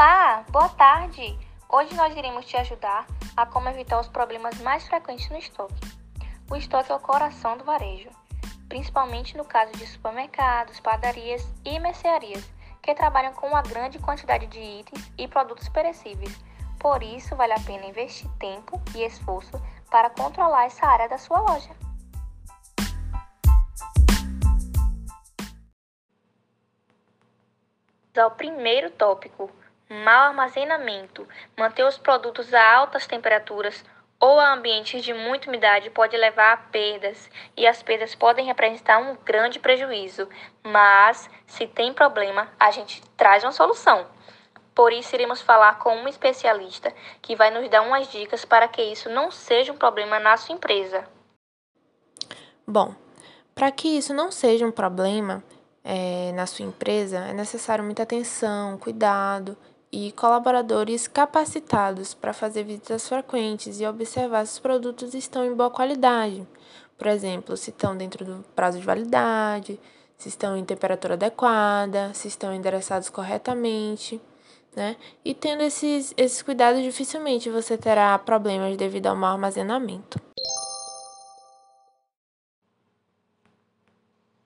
Olá, boa tarde! Hoje nós iremos te ajudar a como evitar os problemas mais frequentes no estoque. O estoque é o coração do varejo, principalmente no caso de supermercados, padarias e mercearias, que trabalham com uma grande quantidade de itens e produtos perecíveis. Por isso, vale a pena investir tempo e esforço para controlar essa área da sua loja. Ao primeiro tópico, mau armazenamento. Manter os produtos a altas temperaturas ou a ambientes de muita umidade pode levar a perdas, e as perdas podem representar um grande prejuízo. Mas, se tem problema, a gente traz uma solução. Por isso, iremos falar com um especialista que vai nos dar umas dicas para que isso não seja um problema na sua empresa. Bom, para que isso não seja um problema é, na sua empresa, é necessário muita atenção, cuidado e colaboradores capacitados para fazer visitas frequentes e observar se os produtos estão em boa qualidade. Por exemplo, se estão dentro do prazo de validade, se estão em temperatura adequada, se estão endereçados corretamente. Né? E tendo esses, esses cuidados, dificilmente você terá problemas devido ao mau armazenamento.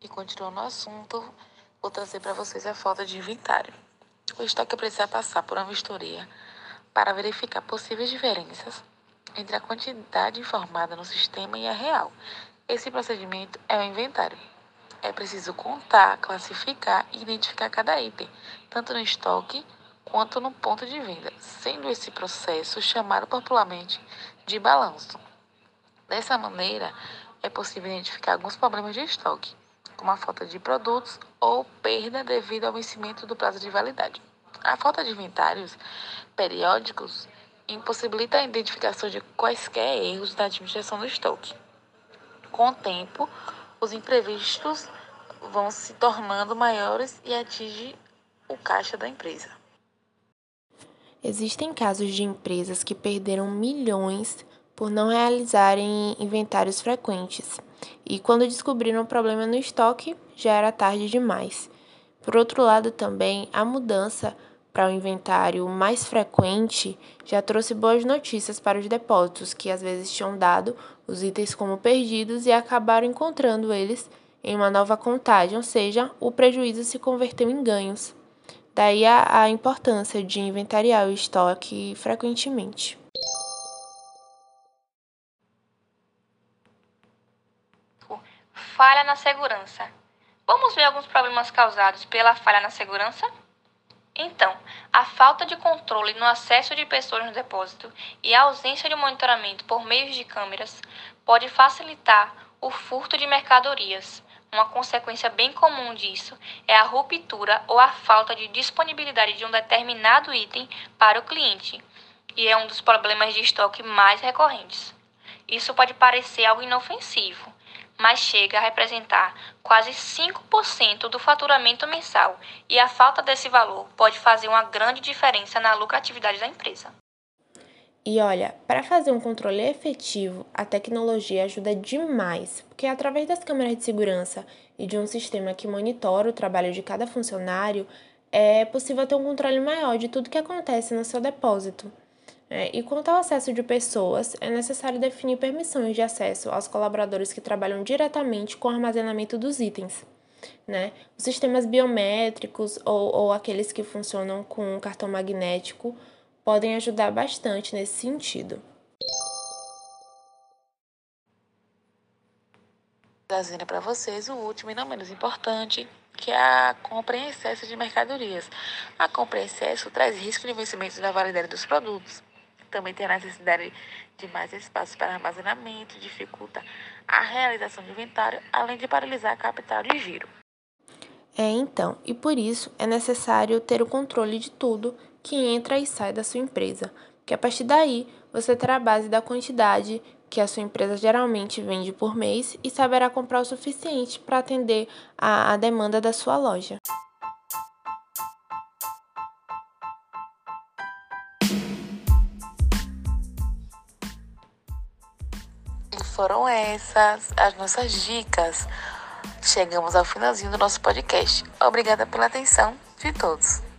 E continuando o assunto, vou trazer para vocês a falta de inventário. O estoque precisa passar por uma vistoria para verificar possíveis diferenças entre a quantidade informada no sistema e a real. Esse procedimento é o inventário. É preciso contar, classificar e identificar cada item, tanto no estoque quanto no ponto de venda, sendo esse processo chamado popularmente de balanço. Dessa maneira, é possível identificar alguns problemas de estoque, como a falta de produtos ou perda devido ao vencimento do prazo de validade. A falta de inventários periódicos impossibilita a identificação de quaisquer erros na administração do estoque. Com o tempo, os imprevistos vão se tornando maiores e atingem o caixa da empresa. Existem casos de empresas que perderam milhões por não realizarem inventários frequentes e quando descobriram o problema no estoque, já era tarde demais. Por outro lado, também a mudança para o inventário mais frequente já trouxe boas notícias para os depósitos, que às vezes tinham dado os itens como perdidos e acabaram encontrando eles em uma nova contagem, ou seja, o prejuízo se converteu em ganhos. Daí a, a importância de inventariar o estoque frequentemente. Falha na segurança. Vamos ver alguns problemas causados pela falha na segurança? Então, a falta de controle no acesso de pessoas no depósito e a ausência de monitoramento por meio de câmeras pode facilitar o furto de mercadorias. Uma consequência bem comum disso é a ruptura ou a falta de disponibilidade de um determinado item para o cliente, e é um dos problemas de estoque mais recorrentes. Isso pode parecer algo inofensivo, mas chega a representar quase 5% do faturamento mensal, e a falta desse valor pode fazer uma grande diferença na lucratividade da empresa. E olha, para fazer um controle efetivo, a tecnologia ajuda demais, porque através das câmeras de segurança e de um sistema que monitora o trabalho de cada funcionário, é possível ter um controle maior de tudo que acontece no seu depósito. É, e quanto ao acesso de pessoas, é necessário definir permissões de acesso aos colaboradores que trabalham diretamente com o armazenamento dos itens. Né? Os sistemas biométricos ou, ou aqueles que funcionam com cartão magnético podem ajudar bastante nesse sentido. Trazendo para vocês o último e não menos importante, que é a compra em excesso de mercadorias. A compra em excesso traz risco de vencimento da validade dos produtos também tem a necessidade de mais espaço para armazenamento, dificulta a realização de inventário, além de paralisar a capital de giro. É, então, e por isso é necessário ter o controle de tudo que entra e sai da sua empresa, porque a partir daí você terá a base da quantidade que a sua empresa geralmente vende por mês e saberá comprar o suficiente para atender a demanda da sua loja. Foram essas as nossas dicas. Chegamos ao finalzinho do nosso podcast. Obrigada pela atenção de todos.